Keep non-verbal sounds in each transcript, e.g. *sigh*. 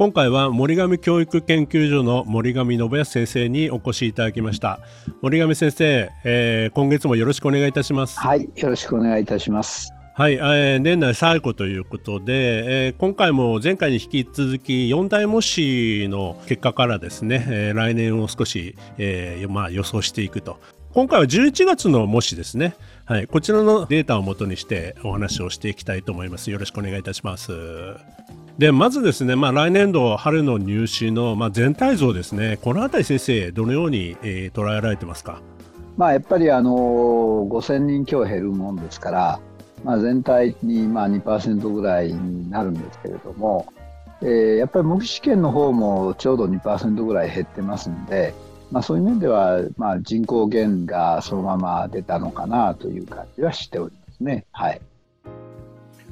今回は森上教育研究所の森上信康先生にお越しいただきました。森上先生、えー、今月もよろしくお願いいたします。はいよろしくお願いいたします。はい、えー、年内最後ということで、えー、今回も前回に引き続き4大模試の結果からですね、えー、来年を少し、えーまあ、予想していくと。今回は11月の模試ですね、はい、こちらのデータをもとにしてお話をしていきたいと思います。よろしくお願いいたしますでまずですね、まあ、来年度春の入試の、まあ、全体像ですね、このあたり先生、どのように、えー、捉えられてますか、まあ、やっぱりあの5000人強減るもんですから、まあ、全体にまあ2%ぐらいになるんですけれども、えー、やっぱり模擬試験の方もちょうど2%ぐらい減ってますんで、まあ、そういう面では、まあ、人口減がそのまま出たのかなという感じはしておりますね。はい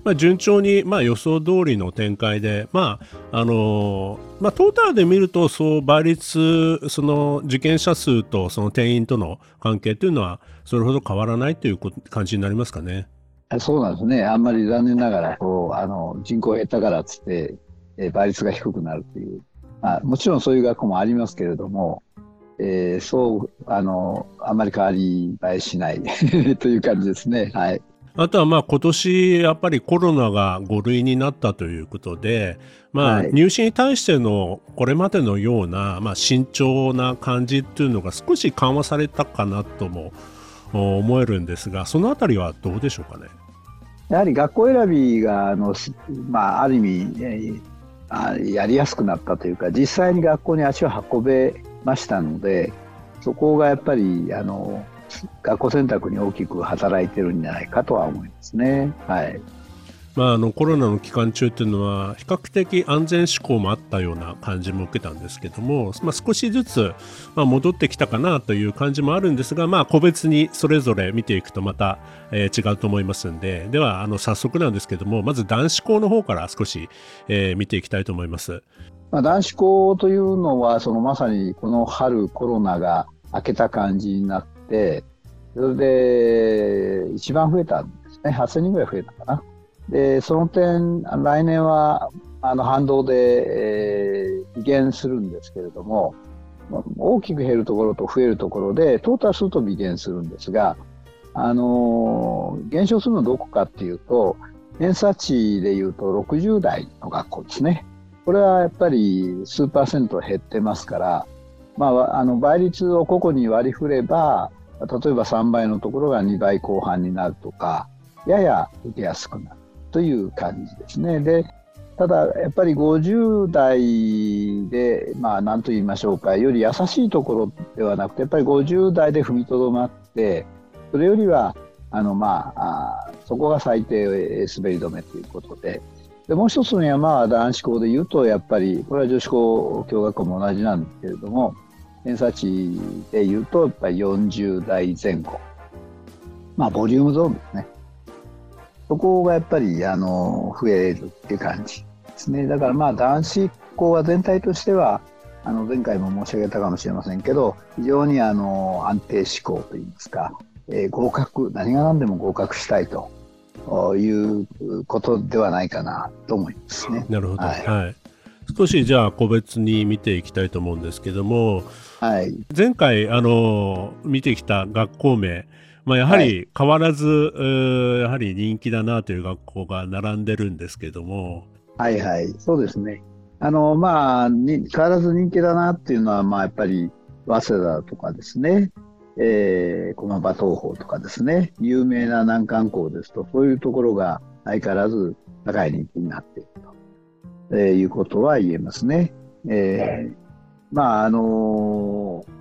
まあ、順調に、まあ、予想通りの展開で、まああのまあ、トータルで見るとそう倍率その受験者数とその定員との関係というのはそれほど変わらないという感じになりますかね。そうなんですね。あんまり残念ながらこうあの人口減ったからっつって、え倍率が低くなるという、まあ、もちろんそういう学校もありますけれども、えー、そうあのあまり変わり映えしない *laughs* という感じですね。はい。あとはまあ今年やっぱりコロナが5類になったということで、まあ、入試に対してのこれまでのような、まあ、慎重な感じっていうのが少し緩和されたかなとも思えるんですがそのあたりはどうでしょうかね？やはり学校選びがあの、まあ、ある意味、やりやすくなったというか実際に学校に足を運べましたのでそこがやっぱりあの学校選択に大きく働いてるんじゃないかとは思いますね。はいまあ、あのコロナの期間中っていうのは比較的安全志向もあったような感じも受けたんですけども、まあ、少しずつ、まあ、戻ってきたかなという感じもあるんですが、まあ、個別にそれぞれ見ていくとまた、えー、違うと思いますんでではあの早速なんですけどもまず男子校の方から少し、えー、見ていきたいと思います。まあ、男子校というのはそのまさにこの春コロナが明けた感じになってそれで一番増えたんですね8000人ぐらい増えたかな。でその点来年はあの反動で、えー、微減するんですけれども大きく減るところと増えるところでトータルすると微減するんですが、あのー、減少するのはどこかっていうと偏差値でいうと60代の学校ですねこれはやっぱり数パーセント減ってますから、まあ、あの倍率を個々に割り振れば例えば3倍のところが2倍後半になるとかやや受けやすくなるという感じですね。でただやっぱり50代でまあ何と言いましょうかより優しいところではなくてやっぱり50代で踏みとどまってそれよりはあのまあそこが最低滑り止めということででもう一つの山は男子校でいうとやっぱりこれは女子校共学校も同じなんですけれども偏差値でいうとやっぱり40代前後。まあボリュームゾーンですね。そこがやっぱりあの増えるっていう感じですね。だからまあ男子校は全体としてはあの前回も申し上げたかもしれませんけど非常にあの安定志向といいますか、えー、合格何が何でも合格したいということではないかなと思いますね。なるほど、はい、はい、少しじゃあ個別に見ていきたいと思うんですけども、はい、前回あの見てきた学校名まあ、やはり変わらず、はい、やはり人気だなという学校が並んでるんですけども。はいはい、そうですね。あの、まあ、に変わらず人気だなっていうのは、まあ、やっぱり、早稲田とかですね、えー、駒場東邦とかですね、有名な難関校ですと、そういうところが相変わらず高い人気になっていると、えー、いうことは言えますね。えー、まあ、あのー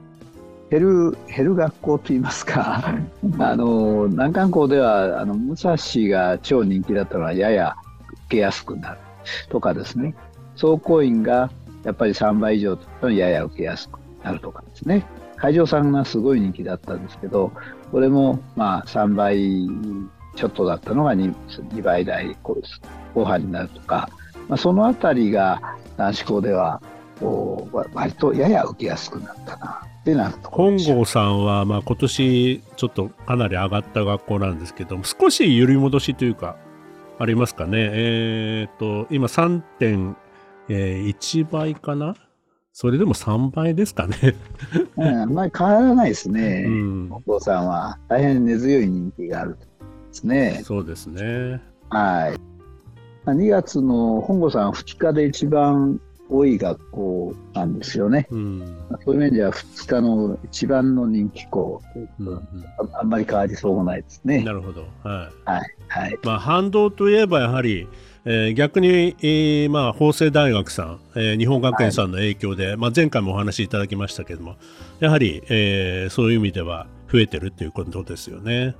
減る減る学校といいますかあの難関校ではあの武蔵が超人気だったのはやや受けやすくなるとかですね総工員がやっぱり3倍以上とやや受けやすくなるとかですね。会場さんがすごい人気だったんですけど、これもまあ3倍ちょっとだったのが 2, 2倍台後半になるとか、まあ、そのあたりが男子校ではこう割とやや受けやすくなったなってな本郷さんは、まあ、今年ちょっとかなり上がった学校なんですけども少し揺り戻しというかありますかね。えっ、と今3.1倍かな？それでも3倍ですかね。うん、あんまり変わらないですね、うん、本郷さんは大変根強い人気があるですね。そうですね。はい2月の本郷さん2日で一番多い学校なんですよね。うん、そういう面では2日の一番の人気校うんうん、あんまり変わりそうもないですね。なるほど。はい。はい。はい、まあ、反動といえばやはり、えー、逆に、えー、まあ、法政大学さん、えー、日本学園さんの影響で、はい、まあ、前回もお話しいただきましたけれども、やはり、えー、そういう意味では増えてるっていうことですよね。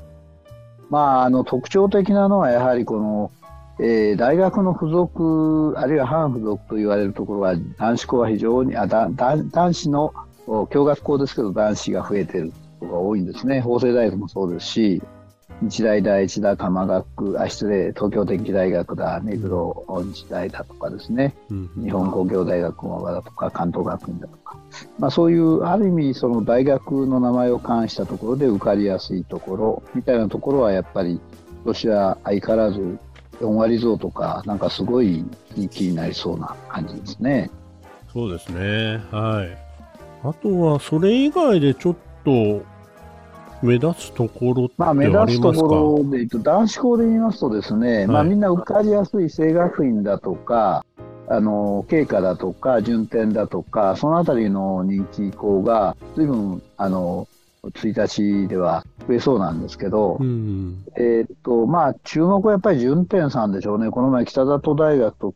まあ、あの特徴的なのはやはりこのえー、大学の付属あるいは反付属と言われるところは男子校は非常にあだ男子の共学校ですけど男子が増えてるところが多いんですね。法政大学もそうですし日大第一だ鎌学あ失礼東京電機大学だ目黒日大だとかですね、うん日本工業大学駒場だとか関東学院だとか、まあ、そういうある意味その大学の名前を冠したところで受かりやすいところみたいなところはやっぱり今年は相変わらず4割増とか、なんかすごい人気になりそうな感じですね。そうですね。はい。あとは、それ以外でちょっと目立つところまあ、目立つところでいうと、男子校で言いますとですね、はい、まあ、みんな受かりやすい清学院だとか、あの経過だとか順天だとかそのあたりの人気校が随分あの1日では増えそうなんですけど、うん、えっとまあ、注目はやっぱり順天さんでしょうね、この前、北里大学と、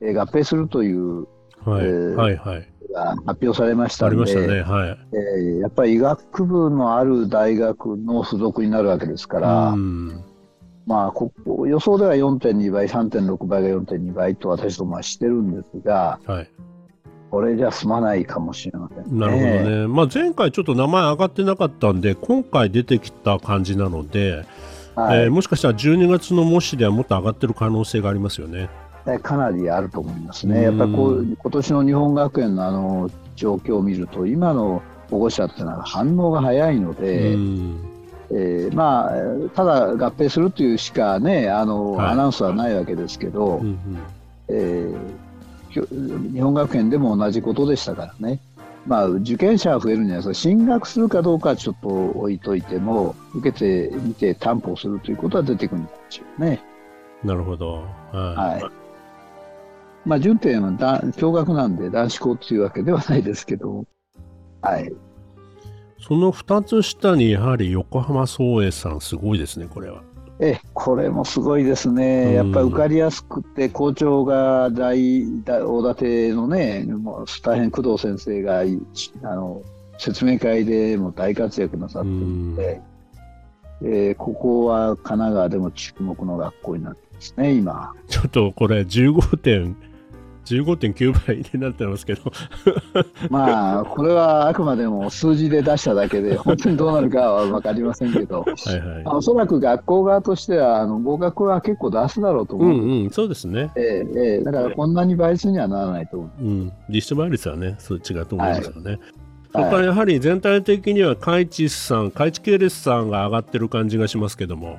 えー、合併するという、はい。えー、はいはい。が発表されましたので、ね。はい。えー、やっぱり医学部のある大学の付属になるわけですから、うん、まあ、ここ予想では4.2倍、3.6倍が4.2倍と私どもはしてるんですが、はいこれじゃ済まないかもしれません、ね、なるほどね、まあ、前回ちょっと名前上がってなかったんで今回出てきた感じなので、はい、えー、もしかしたら12月の模試ではもっと上がってる可能性がありますよね。かなりあると思いますね。やっぱりこう今年の日本学園のあの状況を見ると今の保護者っていうのは反応が早いので、えー、まあただ合併するというしかねあの、はい、アナウンスはないわけですけど、うんうん、えー日本学園でも同じことでしたからね。まあ、受験者は増えるんじゃないですか、進学するかどうかはちょっと置いといても、受けてみて担保するということは出てくるんですよね。なるほど。はい。はい、まあ、順天は共学なんで男子校というわけではないですけど、はい。その2つ下にやはり横浜創英さん、すごいですね、これは。えこれもすごいですね、やっぱり受かりやすくて、校長が大大館のね、もう大変工藤先生があの説明会でも大活躍なさってるので、えー、ここは神奈川でも注目の学校になってますね、今。ちょっとこれ、15点15.9倍になってますけど *laughs* まあ、これはあくまでも数字で出しただけで、*laughs* 本当にどうなるかは分かりませんけど、はいはい、おそらく学校側としては、あの合格は結構出すだろうと思う。うんうん、そうですね。えー、えー、だからこんなに倍数にはならないと思う。うん、実質倍率はね、そう違うと思いますよね。はいからやはり全体的には海地さん、海地系列さんが上がってる感じがしますけども。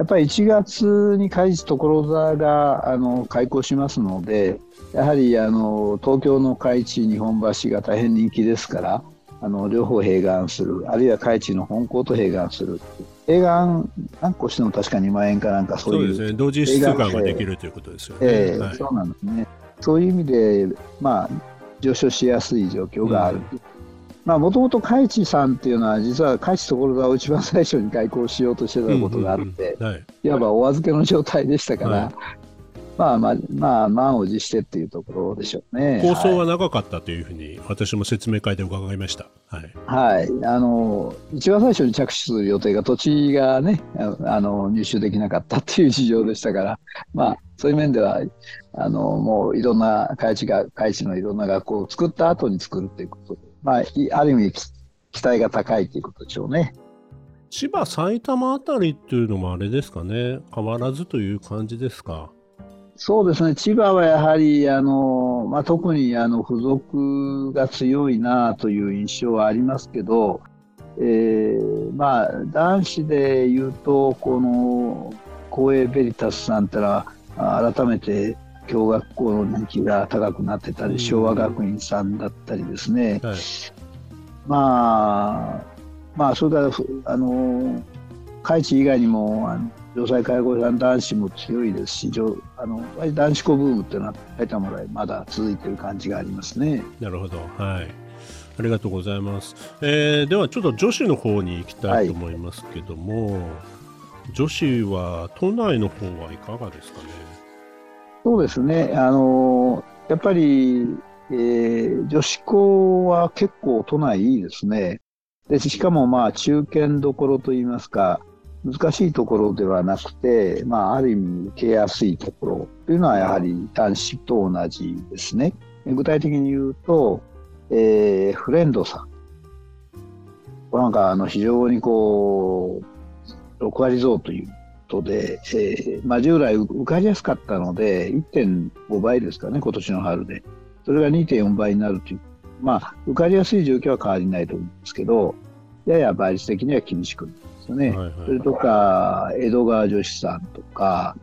やっぱり1月に開示所沢があの開校しますので、やはりあの東京の海地日本橋が大変人気ですから、あの両方併願する、あるいは海地の本校と併願する。併願何個しても確か2万円かなんかそういう。そうですね、同時出願ができるということですよね。えーはい、そうなんですね。そういう意味で、まあ、上昇しやすい状況がある。うんもともと海地さんっていうのは実は海地所沢を一番最初に開校しようとしてたことがあって、い、わばお預けの状態でしたから、はい、まあまあ、まあ、満を持してっていうところでしょうね。構想は長かったというふうに、私も説明会で伺いました。はい。はい。あの、一番最初に着手する予定が土地がね、あの、入手できなかったっていう事情でしたから、まあ、そういう面では、あの、もういろんな開地が、開地のいろんな学校を作った後に作るっていうことで、まあ、ある意味、期待が高いということでしょうね。千葉、埼玉あたりっていうのもあれですかね、変わらずという感じですか？そうですね、千葉はやはり、あのまあ、特にあの付属が強いなという印象はありますけど、えー、まあ、男子でいうと、この公営ベリタスさんってのは、改めて共学校の人気が高くなってたり、昭和学院さんだったりですね、はい、まあ、まあ、それから、あの海地以外にも、あの城西介護士さん男子も強いですし、あの男子校ブームっていうのは埼玉でまだ続いてる感じがありますね。なるほど、はい。ありがとうございます。えー、ではちょっと女子の方に行きたいと思いますけども、はい、女子は都内の方はいかがですかね？そうですね。あのやっぱり、えー、女子校は結構都内いいですね。でしかもまあ中堅どころといいますか、難しいところではなくて、まあ、ある意味受けやすいところというのはやはり男子と同じですね。具体的に言うと、えー、フレンドさん。なんかあの非常にこう、6割増ということで、えー、まあ、従来受かりやすかったので、1.5倍ですかね、今年の春で。それが2.4倍になるという。まあ、受かりやすい状況は変わりないと思うんですけど、やや倍率的には厳しくなる。よね。はいはい、それとか、江戸川女子さんとか、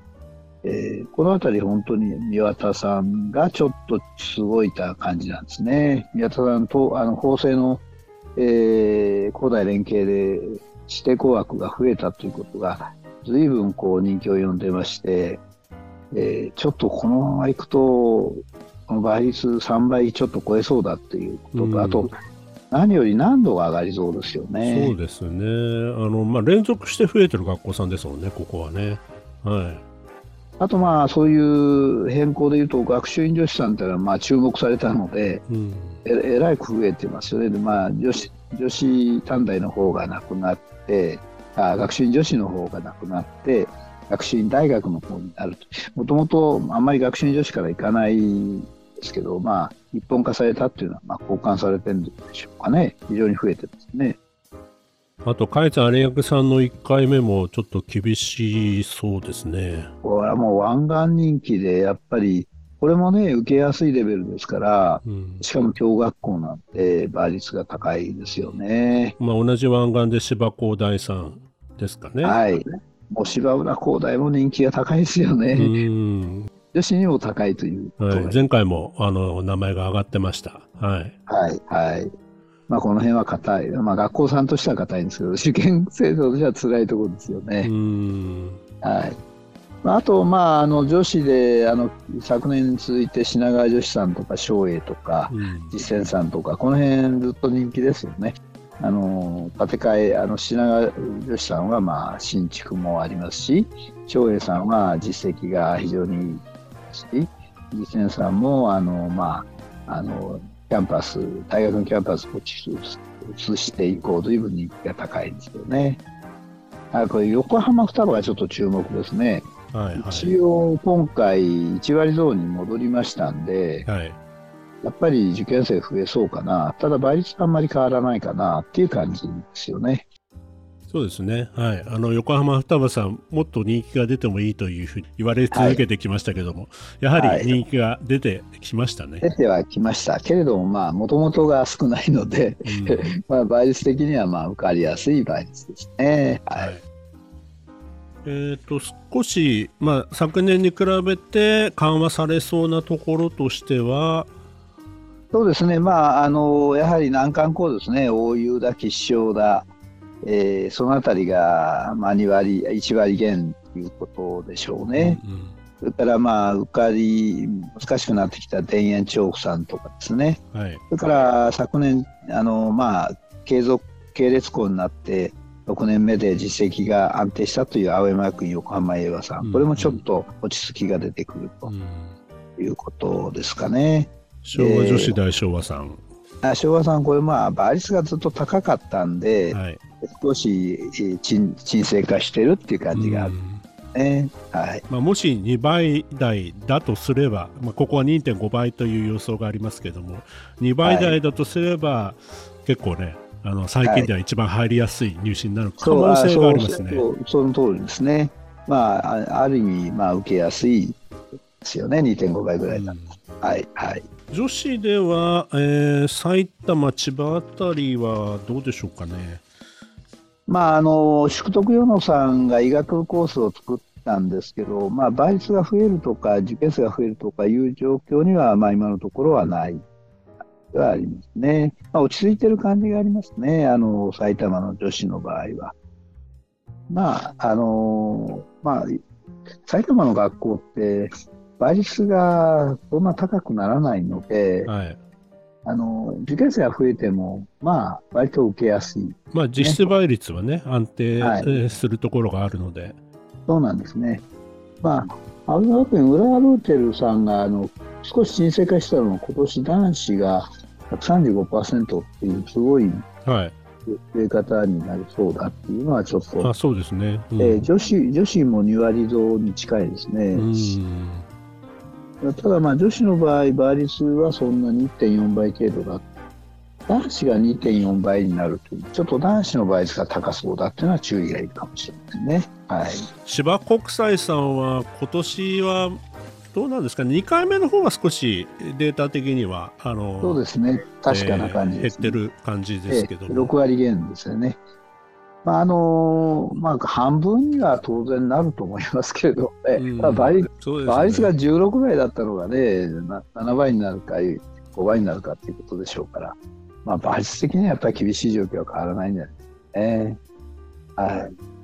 えー、この辺り本当に宮田さんがちょっとすごいた感じなんですね。宮田さんと、あの、法政の、えー、高大連携で指定校枠が増えたということが、随分こう人気を呼んでまして、えー、ちょっとこのままいくと、倍率3倍ちょっと超えそうだっていうことと、あと、何より難度が上がりそうですよね。そうですね。あの、まあ、連続して増えてる学校さんですもんね、ここはね。はい。あとまあそういう変更でいうと学習院女子さんっていうのはまあ注目されたので、うん、ええらいく増えてますよねで、まあ、女子女子短大の方がなくなってあ学習院女子の方がなくなって学習院大学の方になるともともとあんまり学習院女子から行かないですけど、まあ、一本化されたっていうのは、まあ、交換されてるんでしょうかね。非常に増えてますね。あと、カイツ有役さんの1回目もちょっと厳しそうですね。これはもう湾岸人気で、やっぱり、これもね、受けやすいレベルですから、うん、しかも共学校なんて倍率が高いですよね。まあ、同じ湾岸で芝工大さんですかね。はい。もう芝浦工大も人気が高いですよね。うん女子にも高いという、はい、前回もあの名前が上がってました。はい。はい、はい。まあ、この辺は硬い。まあ、学校さんとしては硬いんですけど、受験制度としては辛いところですよね。はい。あと、まあ、あの女子であの昨年に続いて品川女子さんとか頌栄とか、実践さんとかこの辺ずっと人気ですよね。あの建て替えあの品川女子さんはまあ新築もありますし頌栄さんは実績が非常にし、実践さんも、あの、まあ、あの、キャンパス、大学のキャンパスを移していこうという分人気が高いんですよね。あこれ横浜双葉がちょっと注目ですね。はいはい、一応今回1割増に戻りましたんで、はい、やっぱり受験生増えそうかな。ただ倍率あんまり変わらないかなっていう感じですよね。そうですね、はい、あの横浜双葉さん、もっと人気が出てもいいというふうに言われ続けてきましたけども、はい、やはり人気が出てきましたね。出てはきました、けれども、まあ、もともとが少ないので、うん、*laughs* まあ倍率的にはまあ受かりやすい倍率ですね。はい、はい、えーと、少し、まあ、昨年に比べて緩和されそうなところとしては、そうですね、まあ、あのやはり難関校ですね、大湯だ、吉祥だ、えー、そのあたりが、まあ、2割、1割減ということでしょうね。うんうん、それから、まあ、受かり、難しくなってきた田園調布さんとかですね。はい、それから、昨年、あの、まあ、継続、系列校になって、6年目で実績が安定したという青山学院横浜英和さん、これもちょっと落ち着きが出てくるということですかね。昭和女子大昭和さん。あ昭和さん、これ、まあ、倍率がずっと高かったんで、はい、少し沈沈静化してるっていう感じがある。ねはいまあ、もし2倍台だとすれば、まあ、ここは2.5倍という予想がありますけども2倍台だとすれば、はい、結構ねあの最近では一番入りやすい入試になる可能性がありますね。そその通りですね。まあ、ある意味、まあ、受けやすいですよね、2.5倍ぐらいだ、うん、はいはい。女子では、えー、埼玉、千葉あたりはどうでしょうかね？まあ、あの宿徳与野さんが医学コースを作ったんですけど、まあ、倍率が増えるとか、受験生が増えるとかいう状況には、まあ、今のところはないはありますね。まあ、落ち着いてる感じがありますね、あの埼玉の女子の場合は。まあ、あのまあ、埼玉の学校って、倍率がそんな高くならないので、はい。あの受験生が増えても、まあ、割と受けやすい、ね、まあ、実質倍率はね、安定するところがあるので。はい、そうなんですね。まあ、青山学院、浦和ルーテルさんがあの少し沈静化したのは、今年男子が135%っていう、すごい増え方になりそうだっていうのは、ちょっと、あそうですね、うん、えー、女子女子も2割増に近いですね。うんただまあ女子の場合、倍率はそんなに1.4倍程度だ。男子が2.4倍になるという、ちょっと男子の倍率が高そうだっていうのは注意がいいかもしれませんね。はい、芝国際さんは今年はどうなんですか？ね、2回目の方が少しデータ的にはあのそうですね、確かな感じねえー、減ってる感じですけど、えー、6割減ですよね。まああのまあ、半分には当然なると思いますけれど、ね。うん。まあ、倍ね、倍率が16倍だったのがね、7倍になるか、5倍になるかということでしょうから、まあ、倍率的にはやっぱり厳しい状況は変わらないんじゃないですかね。はい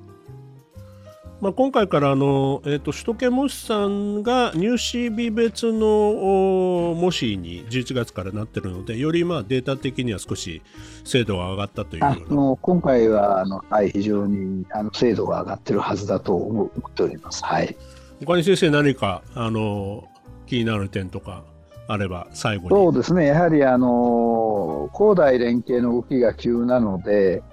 まあ、今回からあの、えーと、首都圏模試さんが入試日別の模試に11月からなってるのでよりまあデータ的には少し精度が上がったというあの今回はあの、はい、非常にあの精度が上がってるはずだと思っております。はい、他に先生何かあの気になる点とかあれば最後に。そうですね。やはりあの高大連携の動きが急なので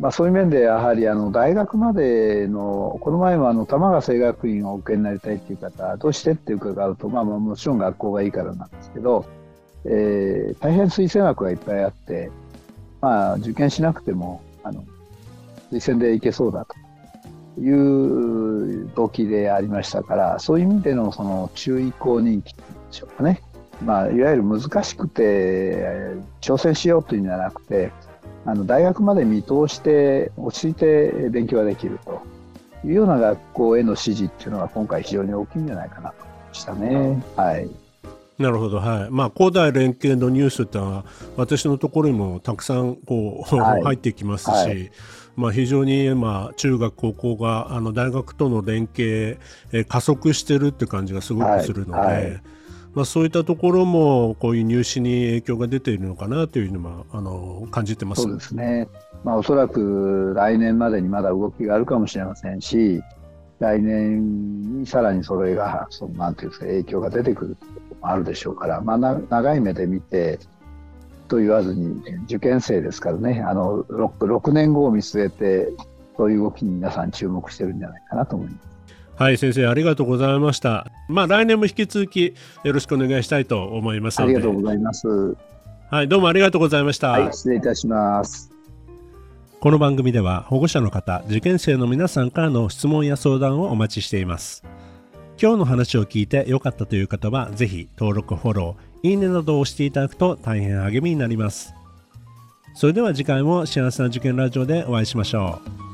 まあ、そういう面でやはりあの大学までのこの前もあの玉川清学院をお受けになりたいという方どうしてって伺うと、まあ、もちろん学校がいいからなんですけど、えー、大変推薦枠がいっぱいあって、まあ、受験しなくてもあの推薦でいけそうだという動機でありましたからそういう意味でのその注意項人気でしょうかね、まあ、いわゆる難しくて挑戦しようというんじゃなくてあの大学まで見通して落ち着いて勉強ができると。いうような学校への支持っていうのは今回非常に大きいんじゃないかなと思いましたね。はい。なるほど、はい。まあ、高大連携のニュースってのは、私のところにもたくさんこう、はい、*laughs* 入ってきますし、はい、まあ、非常に、まあ、中学、高校があの大学との連携、え加速してるって感じがすごくするので、はいまあ、そういったところもこういう入試に影響が出ているのかなというのはあの感じてますそうですね、まあ、おそらく来年までにまだ動きがあるかもしれませんし来年にさらにそれがそのなんていうんですか影響が出てくることもあるでしょうから、まあ、長い目で見てと言わずに受験生ですからねあの 6, 6年後を見据えてそういう動きに皆さん注目してるんじゃないかなと思います。はい先生ありがとうございました。まあ来年も引き続きよろしくお願いしたいと思いますありがとうございます。はいどうもありがとうございました、はい、失礼いたします。この番組では保護者の方受験生の皆さんからの質問や相談をお待ちしています。今日の話を聞いて良かったという方はぜひ登録フォローいいねなどを押していただくと大変励みになります。それでは次回も幸せな受験ラジオでお会いしましょう